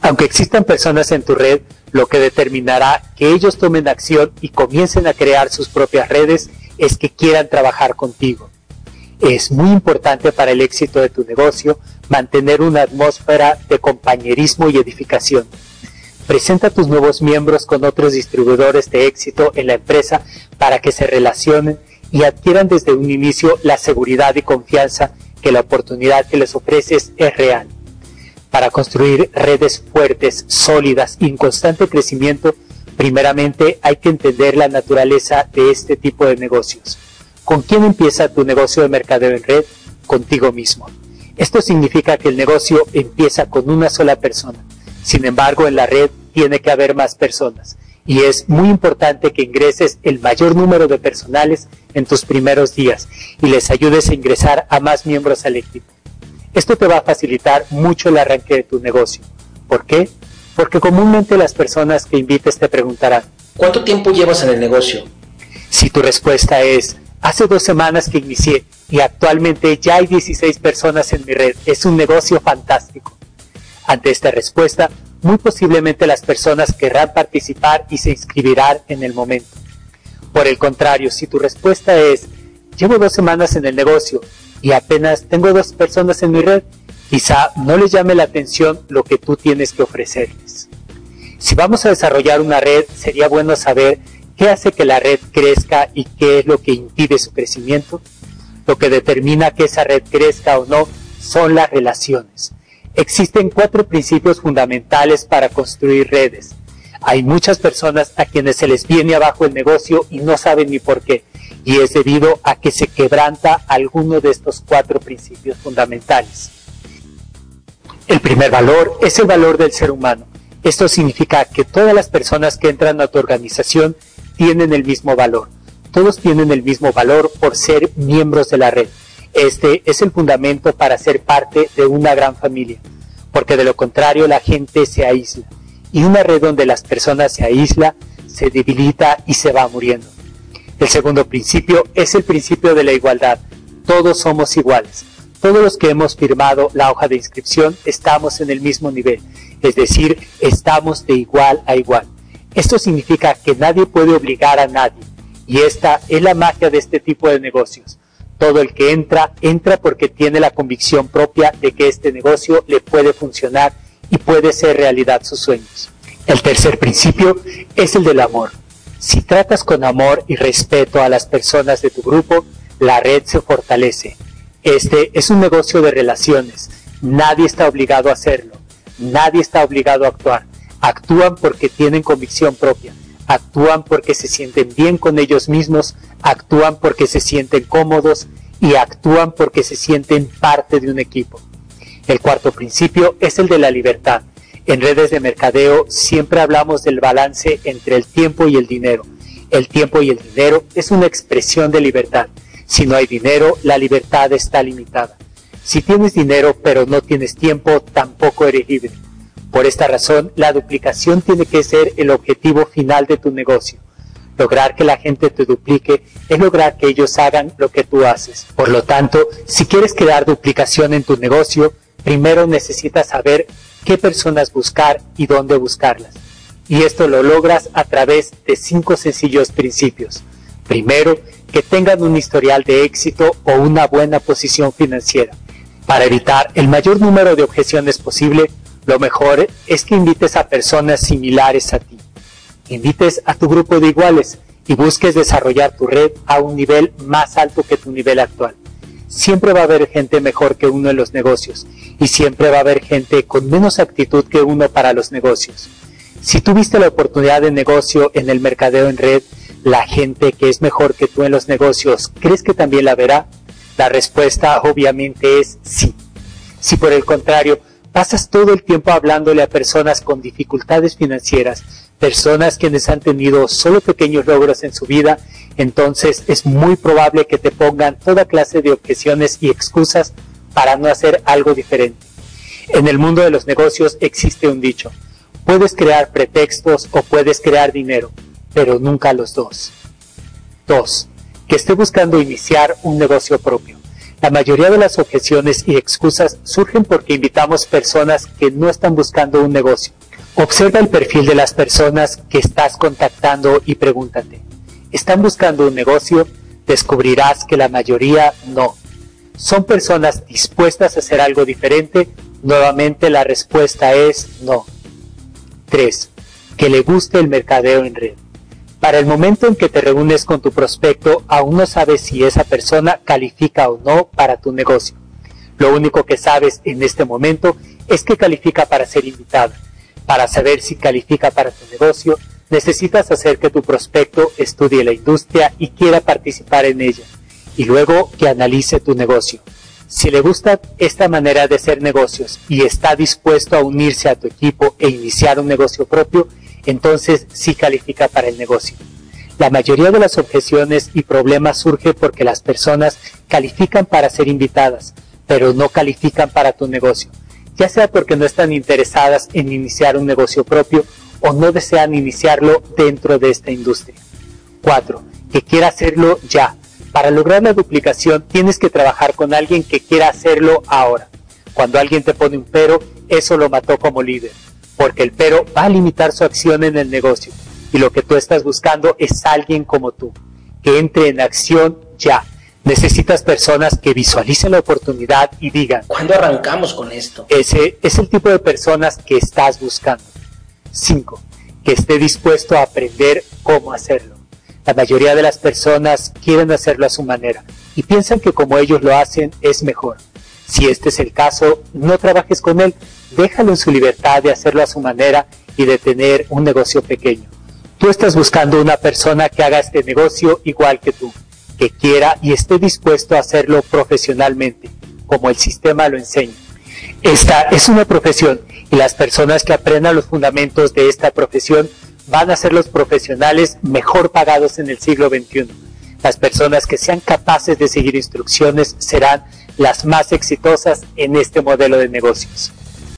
Aunque existan personas en tu red, lo que determinará que ellos tomen acción y comiencen a crear sus propias redes es que quieran trabajar contigo. Es muy importante para el éxito de tu negocio mantener una atmósfera de compañerismo y edificación. Presenta a tus nuevos miembros con otros distribuidores de éxito en la empresa para que se relacionen y adquieran desde un inicio la seguridad y confianza que la oportunidad que les ofreces es real. Para construir redes fuertes, sólidas y en constante crecimiento, primeramente hay que entender la naturaleza de este tipo de negocios. ¿Con quién empieza tu negocio de mercadeo en red? Contigo mismo. Esto significa que el negocio empieza con una sola persona. Sin embargo, en la red tiene que haber más personas. Y es muy importante que ingreses el mayor número de personales en tus primeros días y les ayudes a ingresar a más miembros al equipo. Esto te va a facilitar mucho el arranque de tu negocio. ¿Por qué? Porque comúnmente las personas que invites te preguntarán, ¿cuánto tiempo llevas en el negocio? Si tu respuesta es, hace dos semanas que inicié y actualmente ya hay 16 personas en mi red, es un negocio fantástico. Ante esta respuesta, muy posiblemente las personas querrán participar y se inscribirán en el momento. Por el contrario, si tu respuesta es, llevo dos semanas en el negocio y apenas tengo dos personas en mi red, quizá no les llame la atención lo que tú tienes que ofrecerles. Si vamos a desarrollar una red, sería bueno saber qué hace que la red crezca y qué es lo que impide su crecimiento. Lo que determina que esa red crezca o no son las relaciones. Existen cuatro principios fundamentales para construir redes. Hay muchas personas a quienes se les viene abajo el negocio y no saben ni por qué, y es debido a que se quebranta alguno de estos cuatro principios fundamentales. El primer valor es el valor del ser humano. Esto significa que todas las personas que entran a tu organización tienen el mismo valor. Todos tienen el mismo valor por ser miembros de la red. Este es el fundamento para ser parte de una gran familia, porque de lo contrario la gente se aísla. Y una red donde las personas se aísla, se debilita y se va muriendo. El segundo principio es el principio de la igualdad. Todos somos iguales. Todos los que hemos firmado la hoja de inscripción estamos en el mismo nivel, es decir, estamos de igual a igual. Esto significa que nadie puede obligar a nadie, y esta es la magia de este tipo de negocios. Todo el que entra, entra porque tiene la convicción propia de que este negocio le puede funcionar y puede ser realidad sus sueños. El tercer principio es el del amor. Si tratas con amor y respeto a las personas de tu grupo, la red se fortalece. Este es un negocio de relaciones. Nadie está obligado a hacerlo. Nadie está obligado a actuar. Actúan porque tienen convicción propia. Actúan porque se sienten bien con ellos mismos actúan porque se sienten cómodos y actúan porque se sienten parte de un equipo. El cuarto principio es el de la libertad. En redes de mercadeo siempre hablamos del balance entre el tiempo y el dinero. El tiempo y el dinero es una expresión de libertad. Si no hay dinero, la libertad está limitada. Si tienes dinero pero no tienes tiempo, tampoco eres libre. Por esta razón, la duplicación tiene que ser el objetivo final de tu negocio. Lograr que la gente te duplique es lograr que ellos hagan lo que tú haces. Por lo tanto, si quieres crear duplicación en tu negocio, primero necesitas saber qué personas buscar y dónde buscarlas. Y esto lo logras a través de cinco sencillos principios. Primero, que tengan un historial de éxito o una buena posición financiera. Para evitar el mayor número de objeciones posible, lo mejor es que invites a personas similares a ti invites a tu grupo de iguales y busques desarrollar tu red a un nivel más alto que tu nivel actual. Siempre va a haber gente mejor que uno en los negocios y siempre va a haber gente con menos actitud que uno para los negocios. Si tuviste la oportunidad de negocio en el mercadeo en red, la gente que es mejor que tú en los negocios, ¿crees que también la verá? La respuesta obviamente es sí. Si por el contrario pasas todo el tiempo hablándole a personas con dificultades financieras, personas quienes han tenido solo pequeños logros en su vida, entonces es muy probable que te pongan toda clase de objeciones y excusas para no hacer algo diferente. En el mundo de los negocios existe un dicho, puedes crear pretextos o puedes crear dinero, pero nunca los dos. Dos, que esté buscando iniciar un negocio propio. La mayoría de las objeciones y excusas surgen porque invitamos personas que no están buscando un negocio. Observa el perfil de las personas que estás contactando y pregúntate, ¿están buscando un negocio? Descubrirás que la mayoría no. ¿Son personas dispuestas a hacer algo diferente? Nuevamente la respuesta es no. 3. Que le guste el mercadeo en red. Para el momento en que te reúnes con tu prospecto, aún no sabes si esa persona califica o no para tu negocio. Lo único que sabes en este momento es que califica para ser invitado. Para saber si califica para tu negocio, necesitas hacer que tu prospecto estudie la industria y quiera participar en ella, y luego que analice tu negocio. Si le gusta esta manera de hacer negocios y está dispuesto a unirse a tu equipo e iniciar un negocio propio, entonces sí califica para el negocio. La mayoría de las objeciones y problemas surge porque las personas califican para ser invitadas, pero no califican para tu negocio, ya sea porque no están interesadas en iniciar un negocio propio o no desean iniciarlo dentro de esta industria. 4. Que quiera hacerlo ya. Para lograr la duplicación tienes que trabajar con alguien que quiera hacerlo ahora. Cuando alguien te pone un pero, eso lo mató como líder porque el pero va a limitar su acción en el negocio y lo que tú estás buscando es alguien como tú, que entre en acción ya. Necesitas personas que visualicen la oportunidad y digan, ¿cuándo arrancamos con esto? Ese es el tipo de personas que estás buscando. 5. Que esté dispuesto a aprender cómo hacerlo. La mayoría de las personas quieren hacerlo a su manera y piensan que como ellos lo hacen es mejor. Si este es el caso, no trabajes con él, déjalo en su libertad de hacerlo a su manera y de tener un negocio pequeño. Tú estás buscando una persona que haga este negocio igual que tú, que quiera y esté dispuesto a hacerlo profesionalmente, como el sistema lo enseña. Esta es una profesión y las personas que aprendan los fundamentos de esta profesión van a ser los profesionales mejor pagados en el siglo XXI. Las personas que sean capaces de seguir instrucciones serán las más exitosas en este modelo de negocios.